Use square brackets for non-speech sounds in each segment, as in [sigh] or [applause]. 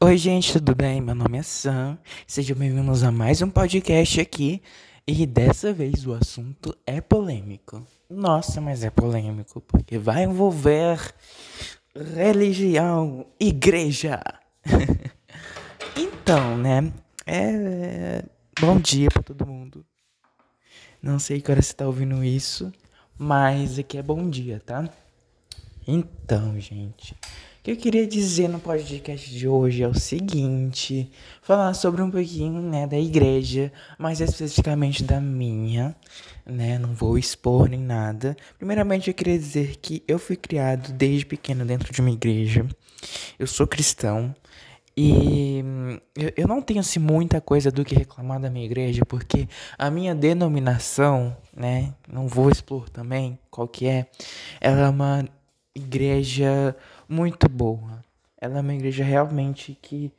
Oi, gente, tudo bem? Meu nome é Sam. Sejam bem-vindos a mais um podcast aqui. E dessa vez o assunto é polêmico. Nossa, mas é polêmico porque vai envolver religião, igreja. [laughs] então, né? É. Bom dia pra todo mundo. Não sei que hora você tá ouvindo isso, mas aqui é bom dia, tá? Então, gente que eu queria dizer no podcast de hoje é o seguinte: falar sobre um pouquinho, né, da igreja, mais especificamente da minha, né? Não vou expor nem nada. Primeiramente, eu queria dizer que eu fui criado desde pequeno dentro de uma igreja. Eu sou cristão. E eu, eu não tenho assim muita coisa do que reclamar da minha igreja, porque a minha denominação, né, não vou expor também qual que é, ela é uma igreja muito boa. Ela é uma igreja realmente que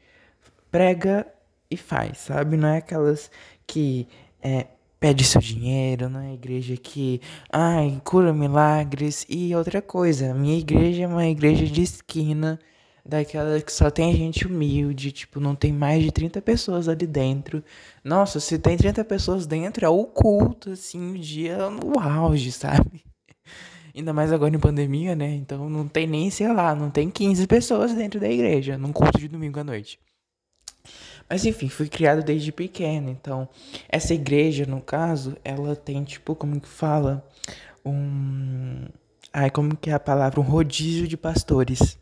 prega e faz, sabe? Não é aquelas que é, pede seu dinheiro, não é igreja que, ai, cura milagres. E outra coisa, minha igreja é uma igreja de esquina, daquela que só tem gente humilde, tipo, não tem mais de 30 pessoas ali dentro. Nossa, se tem 30 pessoas dentro, é o culto, assim, o dia no auge, sabe? Ainda mais agora em pandemia, né? Então não tem nem, sei lá, não tem 15 pessoas dentro da igreja, num culto de domingo à noite. Mas enfim, fui criado desde pequeno, então essa igreja, no caso, ela tem tipo, como que fala? Um. Ai, como que é a palavra? Um rodízio de pastores.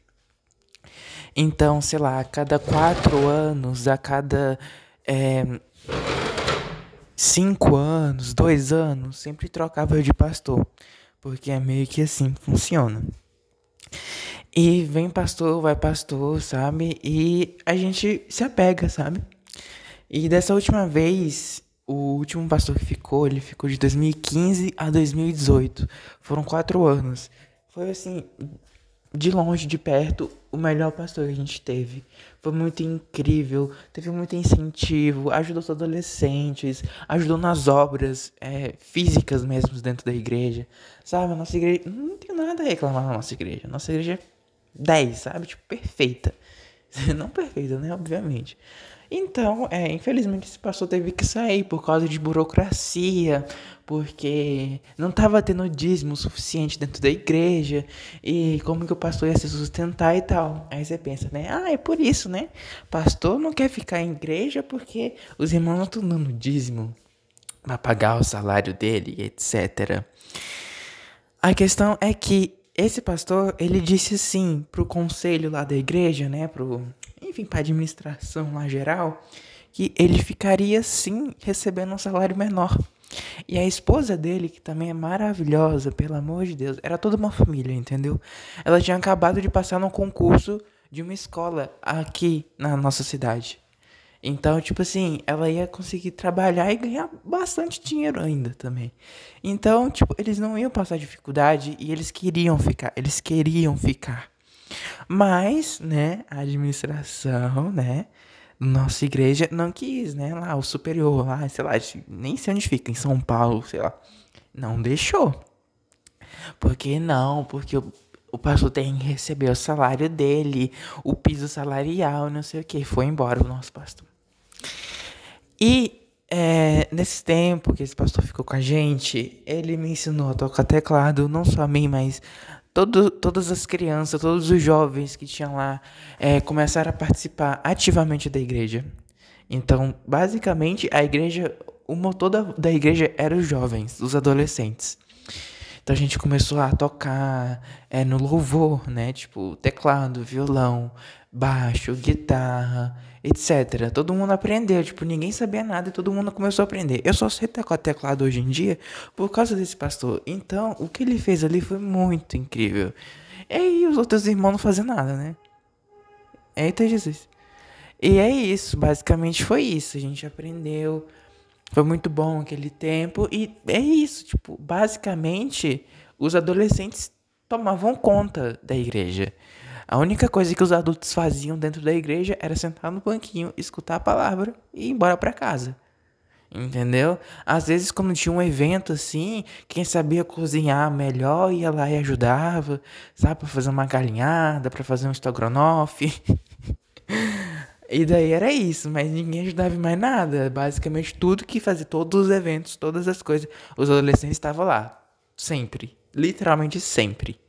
Então, sei lá, a cada quatro anos, a cada é, cinco anos, dois anos, sempre trocava de pastor. Porque é meio que assim funciona. E vem pastor, vai pastor, sabe? E a gente se apega, sabe? E dessa última vez, o último pastor que ficou, ele ficou de 2015 a 2018. Foram quatro anos. Foi assim, de longe, de perto, o melhor pastor que a gente teve. Foi muito incrível, teve muito incentivo, ajudou os adolescentes, ajudou nas obras é, físicas mesmo dentro da igreja. Sabe, a nossa igreja. Não tem nada a reclamar da nossa igreja. Nossa igreja é 10, sabe? Tipo, perfeita. [laughs] Não perfeita, né? Obviamente. Então, é, infelizmente esse pastor teve que sair por causa de burocracia, porque não estava tendo dízimo suficiente dentro da igreja, e como que o pastor ia se sustentar e tal. Aí você pensa, né? Ah, é por isso, né? Pastor não quer ficar em igreja porque os irmãos não estão dando dízimo para pagar o salário dele, etc. A questão é que esse pastor, ele disse assim pro conselho lá da igreja, né, pro enfim, para administração lá geral, que ele ficaria sim recebendo um salário menor. E a esposa dele, que também é maravilhosa, pelo amor de Deus, era toda uma família, entendeu? Ela tinha acabado de passar no concurso de uma escola aqui na nossa cidade. Então, tipo assim, ela ia conseguir trabalhar e ganhar bastante dinheiro ainda também. Então, tipo, eles não iam passar dificuldade e eles queriam ficar, eles queriam ficar. Mas, né, a administração, né, nossa igreja não quis, né, lá, o superior lá, sei lá, nem sei onde fica, em São Paulo, sei lá, não deixou. Por que não? Porque o, o pastor tem que receber o salário dele, o piso salarial, não sei o que, foi embora o nosso pastor. E é, nesse tempo que esse pastor ficou com a gente, ele me ensinou a tocar teclado, não só a mim, mas todo, todas as crianças, todos os jovens que tinham lá é, começaram a participar ativamente da igreja. Então, basicamente, a igreja, o motor da, da igreja era os jovens, os adolescentes. Então a gente começou a tocar é, no louvor, né? Tipo, teclado, violão, baixo, guitarra, etc. Todo mundo aprendeu, tipo, ninguém sabia nada e todo mundo começou a aprender. Eu só sei tocar teclado hoje em dia por causa desse pastor. Então, o que ele fez ali foi muito incrível. E aí os outros irmãos não faziam nada, né? Eita Jesus. E é isso, basicamente foi isso. A gente aprendeu. Foi muito bom aquele tempo. E é isso, tipo, basicamente os adolescentes tomavam conta da igreja. A única coisa que os adultos faziam dentro da igreja era sentar no banquinho, escutar a palavra e ir embora para casa. Entendeu? Às vezes, quando tinha um evento assim, quem sabia cozinhar melhor ia lá e ajudava, sabe? Pra fazer uma galinhada, pra fazer um estrogonofe. [laughs] E daí era isso, mas ninguém ajudava em mais nada. Basicamente tudo que fazia, todos os eventos, todas as coisas, os adolescentes estavam lá. Sempre. Literalmente sempre.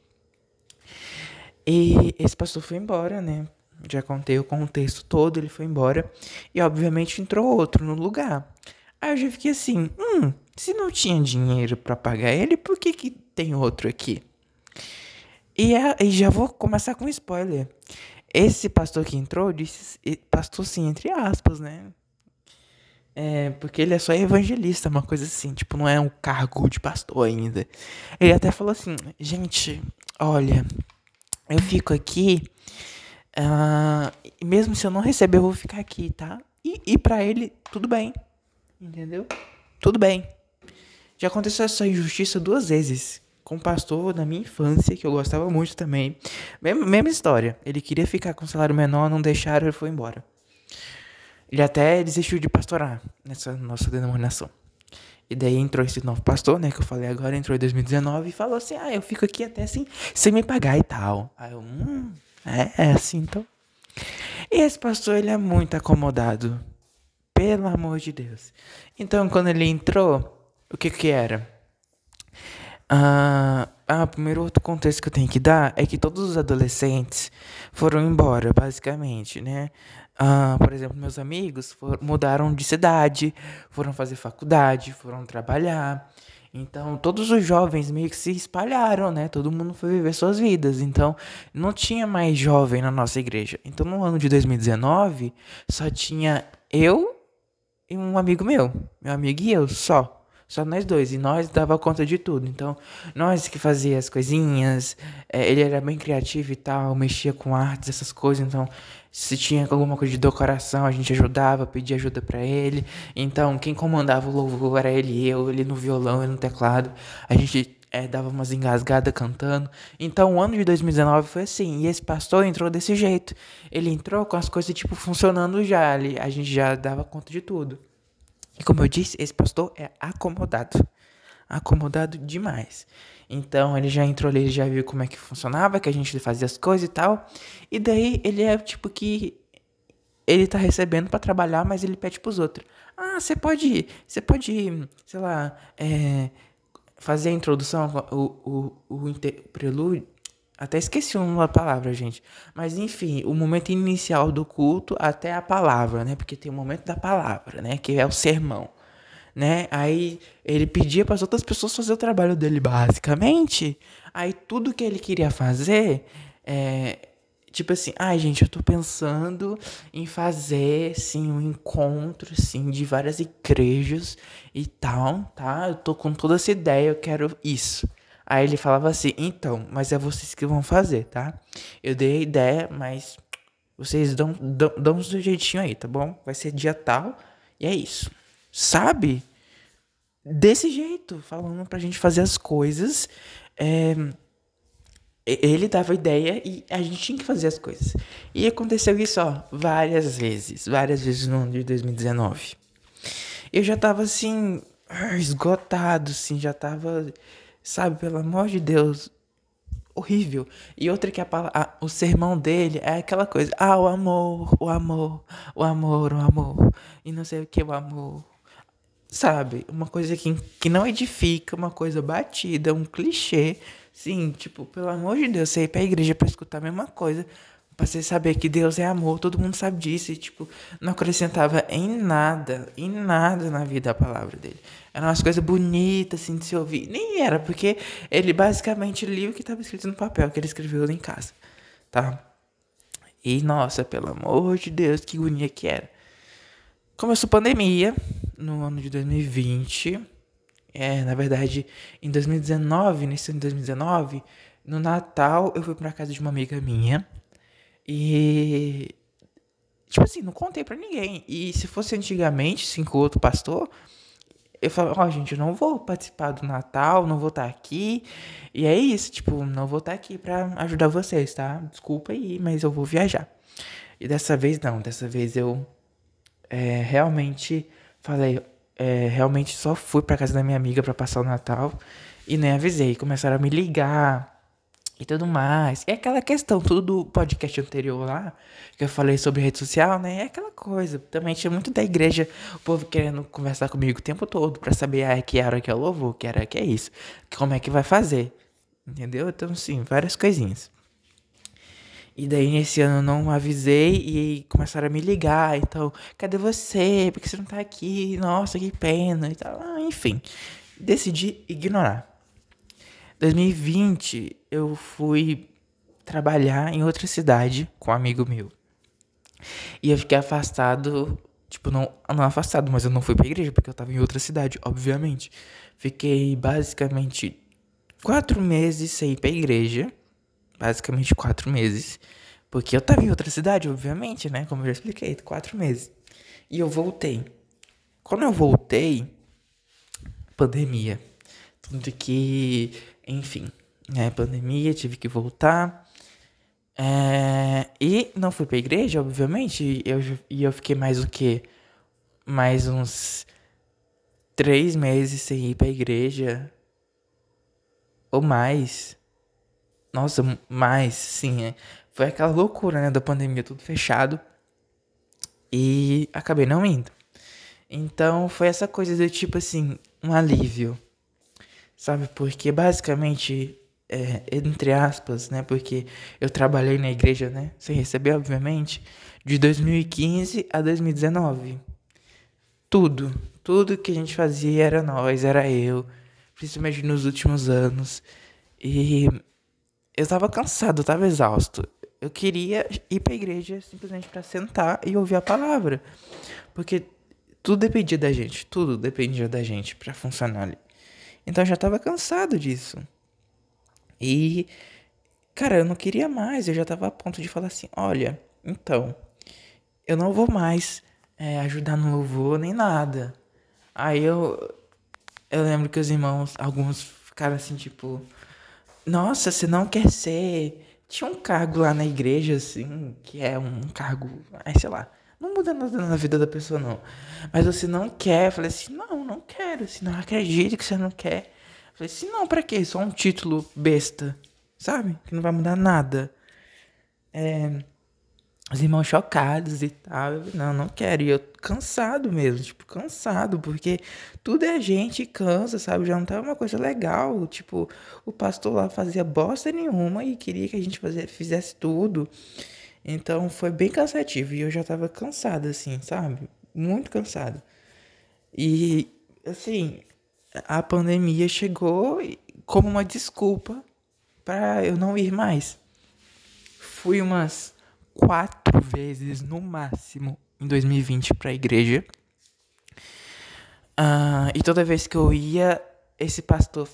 E esse pastor foi embora, né? Já contei o contexto todo, ele foi embora. E obviamente entrou outro no lugar. Aí eu já fiquei assim, hum, se não tinha dinheiro para pagar ele, por que que tem outro aqui? E, é, e já vou começar com spoiler. Esse pastor que entrou disse pastor sim, entre aspas, né? É, porque ele é só evangelista, uma coisa assim, tipo, não é um cargo de pastor ainda. Ele até falou assim, gente, olha, eu fico aqui, uh, mesmo se eu não receber, eu vou ficar aqui, tá? E, e para ele, tudo bem, entendeu? Tudo bem. Já aconteceu essa injustiça duas vezes com um pastor da minha infância, que eu gostava muito também. Mesma, mesma história. Ele queria ficar com salário menor, não deixaram, ele foi embora. Ele até desistiu de pastorar nessa nossa denominação. E daí entrou esse novo pastor, né, que eu falei agora, entrou em 2019 e falou assim: "Ah, eu fico aqui até assim, sem me pagar e tal". Aí eu, hum, é, é assim então. E esse pastor, ele é muito acomodado. Pelo amor de Deus. Então, quando ele entrou, o que que era? Ah, ah, primeiro outro contexto que eu tenho que dar é que todos os adolescentes foram embora, basicamente, né? Ah, por exemplo, meus amigos mudaram de cidade, foram fazer faculdade, foram trabalhar. Então, todos os jovens meio que se espalharam, né? Todo mundo foi viver suas vidas. Então, não tinha mais jovem na nossa igreja. Então, no ano de 2019, só tinha eu e um amigo meu. Meu amigo e eu, só. Só nós dois. E nós dava conta de tudo. Então, nós que fazia as coisinhas. É, ele era bem criativo e tal, mexia com artes, essas coisas. Então, se tinha alguma coisa de decoração, a gente ajudava, pedia ajuda para ele. Então, quem comandava o louvor era ele e eu, ele no violão, ele no teclado. A gente é, dava umas engasgadas cantando. Então, o ano de 2019 foi assim. E esse pastor entrou desse jeito. Ele entrou com as coisas, tipo, funcionando já. Ele, a gente já dava conta de tudo. E como eu disse, esse pastor é acomodado. Acomodado demais. Então ele já entrou ali, ele já viu como é que funcionava, que a gente fazia as coisas e tal. E daí ele é tipo que ele tá recebendo para trabalhar, mas ele pede pros outros. Ah, você pode, você pode, sei lá, é, fazer a introdução, o, o, o, o prelúdio, até esqueci uma palavra, gente. Mas enfim, o momento inicial do culto até a palavra, né? Porque tem o momento da palavra, né? Que é o sermão, né? Aí ele pedia para as outras pessoas fazer o trabalho dele, basicamente. Aí tudo que ele queria fazer é. Tipo assim, ai ah, gente, eu tô pensando em fazer, sim, um encontro, assim, de várias igrejas e tal, tá? Eu tô com toda essa ideia, eu quero isso. Aí ele falava assim: então, mas é vocês que vão fazer, tá? Eu dei a ideia, mas vocês dão, dão, dão um jeitinho aí, tá bom? Vai ser dia tal e é isso. Sabe? Desse jeito, falando pra gente fazer as coisas. É, ele dava ideia e a gente tinha que fazer as coisas. E aconteceu isso, ó, várias vezes. Várias vezes no ano de 2019. Eu já tava assim, esgotado, assim, já tava Sabe, pelo amor de Deus, horrível. E outra que a, a, o sermão dele é aquela coisa, ah, o amor, o amor, o amor, o amor, e não sei o que, o amor. Sabe, uma coisa que, que não edifica, uma coisa batida, um clichê. Sim, tipo, pelo amor de Deus, você ir pra igreja pra escutar a mesma coisa, pra você saber que Deus é amor, todo mundo sabe disso, e tipo, não acrescentava em nada, em nada na vida a palavra dele. Eram umas coisas bonitas, assim, de se ouvir. Nem era, porque ele basicamente lia o que estava escrito no papel que ele escreveu em casa, tá? E, nossa, pelo amor de Deus, que agonia que era. Começou a pandemia no ano de 2020. É, na verdade, em 2019, nesse ano de 2019, no Natal, eu fui pra casa de uma amiga minha. E. Tipo assim, não contei pra ninguém. E se fosse antigamente, assim, com outro pastor, eu falo, ó, oh, gente, eu não vou participar do Natal, não vou estar tá aqui. E é isso, tipo, não vou estar tá aqui pra ajudar vocês, tá? Desculpa aí, mas eu vou viajar. E dessa vez não, dessa vez eu é, realmente falei, é, realmente só fui pra casa da minha amiga para passar o Natal e nem avisei. Começaram a me ligar e tudo mais. É aquela questão, tudo do podcast anterior lá, que eu falei sobre rede social, né? É aquela coisa. Também tinha muito da igreja, o povo querendo conversar comigo o tempo todo pra saber ah, que hora que é o louvor, que hora que é isso, como é que vai fazer. Entendeu? Então, sim, várias coisinhas. E daí nesse ano eu não avisei e começaram a me ligar. Então, cadê você? Por que você não tá aqui? Nossa, que pena e tal. Ah, enfim, decidi ignorar. 2020 eu fui trabalhar em outra cidade com um amigo meu. E eu fiquei afastado, tipo, não, não afastado, mas eu não fui pra igreja porque eu tava em outra cidade, obviamente. Fiquei basicamente quatro meses sem ir pra igreja. Basicamente quatro meses. Porque eu tava em outra cidade, obviamente, né? Como eu já expliquei, quatro meses. E eu voltei. Quando eu voltei, pandemia. Tanto que enfim, é, pandemia, tive que voltar. É, e não fui pra igreja, obviamente. E eu, e eu fiquei mais o quê? Mais uns três meses sem ir pra igreja. Ou mais. Nossa, mais, sim. É. Foi aquela loucura, né? Da pandemia, tudo fechado. E acabei não indo. Então foi essa coisa do tipo assim, um alívio. Sabe? Porque basicamente, é, entre aspas, né? Porque eu trabalhei na igreja, né? Sem receber, obviamente, de 2015 a 2019. Tudo, tudo que a gente fazia era nós, era eu, principalmente nos últimos anos. E eu tava cansado, eu tava exausto. Eu queria ir pra igreja simplesmente para sentar e ouvir a palavra. Porque tudo dependia da gente, tudo dependia da gente para funcionar ali. Então eu já tava cansado disso. E, cara, eu não queria mais. Eu já tava a ponto de falar assim: olha, então, eu não vou mais é, ajudar no louvor nem nada. Aí eu, eu lembro que os irmãos, alguns ficaram assim, tipo, nossa, você não quer ser. Tinha um cargo lá na igreja, assim, que é um cargo, sei lá, não muda nada na vida da pessoa, não. Mas você não quer. Eu falei assim, não, não quero. Assim, não acredito que você não quer. Eu falei assim, não, pra quê? Só um título besta. Sabe? Que não vai mudar nada. É, os irmãos chocados e tal. Eu, não, não quero. E eu cansado mesmo, tipo, cansado, porque tudo é gente cansa, sabe? Já não tava uma coisa legal. Tipo, o pastor lá fazia bosta nenhuma e queria que a gente fazia, fizesse tudo. Então foi bem cansativo e eu já tava cansado, assim, sabe? Muito cansado. E, assim, a pandemia chegou como uma desculpa para eu não ir mais. Fui umas quatro vezes no máximo em 2020 para a igreja. Uh, e toda vez que eu ia, esse pastor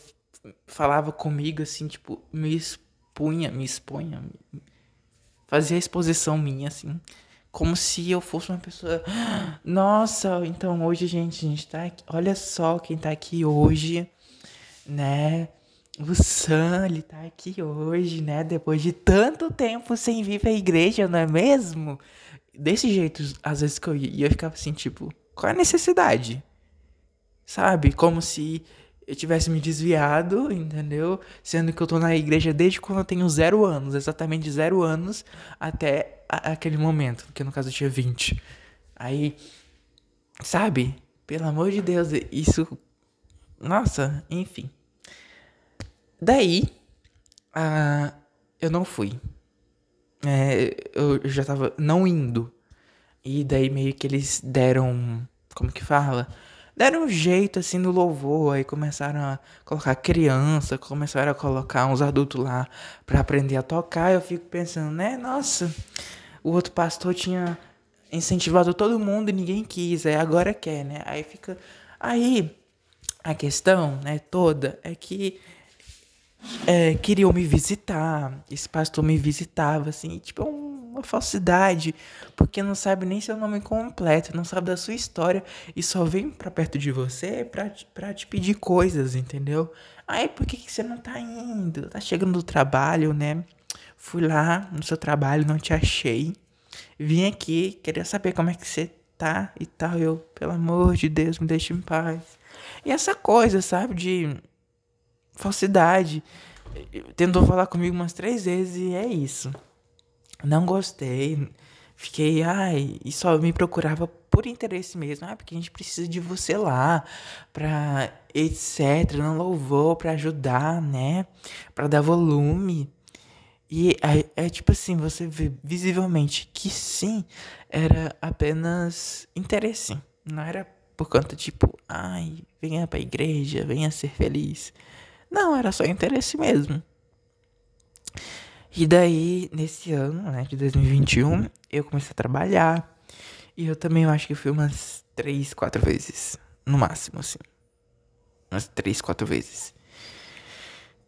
falava comigo assim, tipo, me expunha, me expunha, fazia a exposição minha, assim, como se eu fosse uma pessoa. Nossa, então hoje, gente, a gente tá aqui. Olha só quem tá aqui hoje, né? O Sam, ele tá aqui hoje, né? Depois de tanto tempo sem vir pra igreja, não é mesmo? Desse jeito, às vezes que eu ia, eu ficava assim, tipo, qual é a necessidade? Sabe? Como se eu tivesse me desviado, entendeu? Sendo que eu tô na igreja desde quando eu tenho zero anos, exatamente zero anos até aquele momento, que no caso eu tinha 20. Aí, sabe? Pelo amor de Deus, isso. Nossa, enfim. Daí, uh, eu não fui. É, eu já tava não indo. E daí meio que eles deram. Como que fala? Deram um jeito assim no louvor, aí começaram a colocar criança, começaram a colocar uns adultos lá para aprender a tocar. Eu fico pensando, né? Nossa, o outro pastor tinha incentivado todo mundo e ninguém quis, aí agora quer, né? Aí fica aí a questão, né, toda é que é, queriam me visitar, esse pastor me visitava assim, tipo, é um uma falsidade, porque não sabe nem seu nome completo, não sabe da sua história e só vem pra perto de você pra, pra te pedir coisas, entendeu? Aí por que, que você não tá indo? Tá chegando do trabalho, né? Fui lá no seu trabalho, não te achei. Vim aqui, queria saber como é que você tá e tal. Eu, pelo amor de Deus, me deixe em paz. E essa coisa, sabe, de falsidade. tentou falar comigo umas três vezes e é isso. Não gostei. Fiquei, ai, e só me procurava por interesse mesmo. Ah, porque a gente precisa de você lá, pra etc. Não louvor, pra ajudar, né? Pra dar volume. E é, é, tipo assim, você vê visivelmente que sim, era apenas interesse. Não era por conta, tipo, ai, venha pra igreja, venha ser feliz. Não, era só interesse mesmo. E daí, nesse ano, né, de 2021, eu comecei a trabalhar. E eu também eu acho que fui umas três, quatro vezes. No máximo, assim. Umas três, quatro vezes.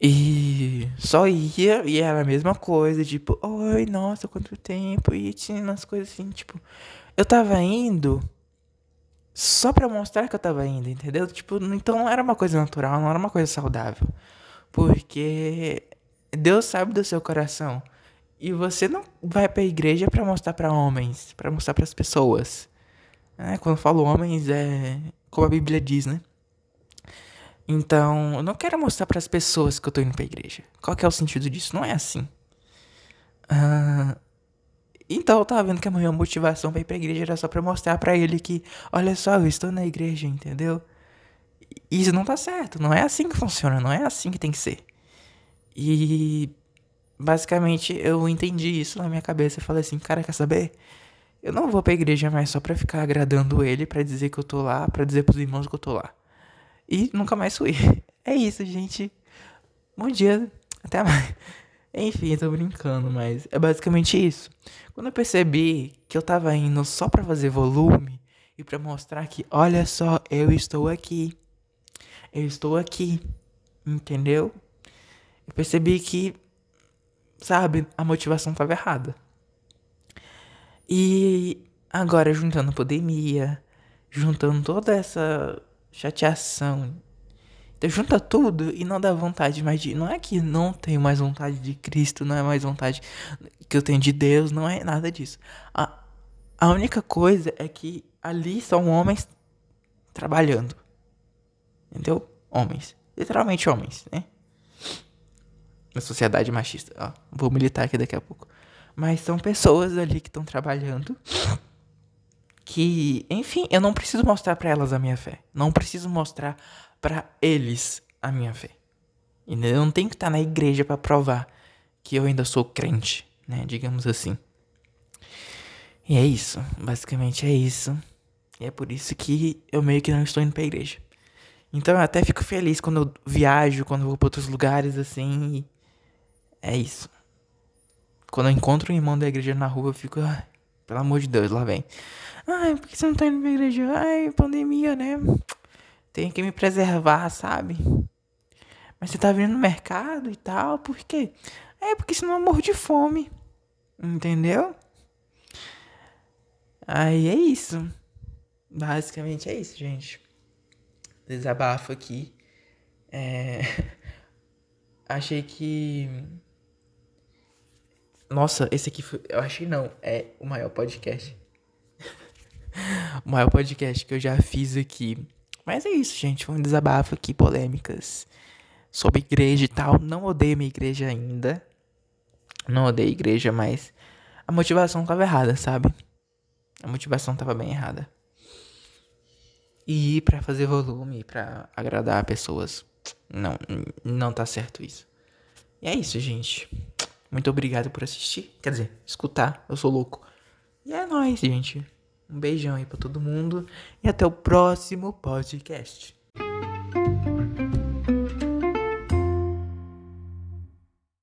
E só ia e era a mesma coisa, tipo, oi, nossa, quanto tempo. E tinha umas coisas assim, tipo, eu tava indo só pra mostrar que eu tava indo, entendeu? Tipo, então não era uma coisa natural, não era uma coisa saudável. Porque Deus sabe do seu coração. E você não vai pra igreja para mostrar para homens, para mostrar para as pessoas. É, quando falo homens, é como a Bíblia diz, né? Então, eu não quero mostrar para as pessoas que eu tô indo pra igreja. Qual que é o sentido disso? Não é assim. Uh, então eu tava vendo que a minha motivação pra ir pra igreja era só pra mostrar pra ele que, olha só, eu estou na igreja, entendeu? Isso não tá certo, não é assim que funciona, não é assim que tem que ser. E basicamente eu entendi isso na minha cabeça e falei assim, cara, quer saber? Eu não vou pra igreja mais só pra ficar agradando ele, pra dizer que eu tô lá, pra dizer pros irmãos que eu tô lá. E nunca mais fui. [laughs] É isso, gente. Bom dia, até mais. [laughs] Enfim, tô brincando, mas é basicamente isso. Quando eu percebi que eu tava indo só pra fazer volume e pra mostrar que, olha só, eu estou aqui. Eu estou aqui. Entendeu? Eu percebi que, sabe, a motivação tava errada. E agora, juntando pandemia, juntando toda essa chateação então junta tudo e não dá vontade mais de. Não é que não tenho mais vontade de Cristo, não é mais vontade que eu tenho de Deus, não é nada disso. A, a única coisa é que ali são homens trabalhando. Entendeu? Homens. Literalmente homens, né? Na sociedade machista. Ó, vou militar aqui daqui a pouco. Mas são pessoas ali que estão trabalhando. Que, enfim, eu não preciso mostrar para elas a minha fé. Não preciso mostrar para eles a minha fé. Eu não tenho que estar na igreja para provar que eu ainda sou crente, né? Digamos assim. E é isso, basicamente é isso. E é por isso que eu meio que não estou indo pra igreja. Então eu até fico feliz quando eu viajo, quando eu vou pra outros lugares assim. É isso. Quando eu encontro um irmão da igreja na rua, eu fico, pelo amor de Deus, lá vem. Ai, por que você não tá indo pra igreja? Ai, pandemia, né? Tenho que me preservar, sabe? Mas você tá vindo no mercado e tal, por quê? É porque senão eu morro de fome. Entendeu? Aí é isso. Basicamente é isso, gente. Desabafo aqui. É... [laughs] Achei que. Nossa, esse aqui foi. Eu achei não. É o maior podcast. [laughs] o maior podcast que eu já fiz aqui. Mas é isso, gente. Foi um desabafo aqui, polêmicas sobre igreja e tal. Não odeio minha igreja ainda. Não odeio igreja, mas a motivação tava errada, sabe? A motivação tava bem errada. E pra fazer volume, pra agradar pessoas. Não, não tá certo isso. E é isso, gente. Muito obrigado por assistir. Quer dizer, escutar. Eu sou louco. E é nóis, gente. Um beijão aí pra todo mundo e até o próximo podcast.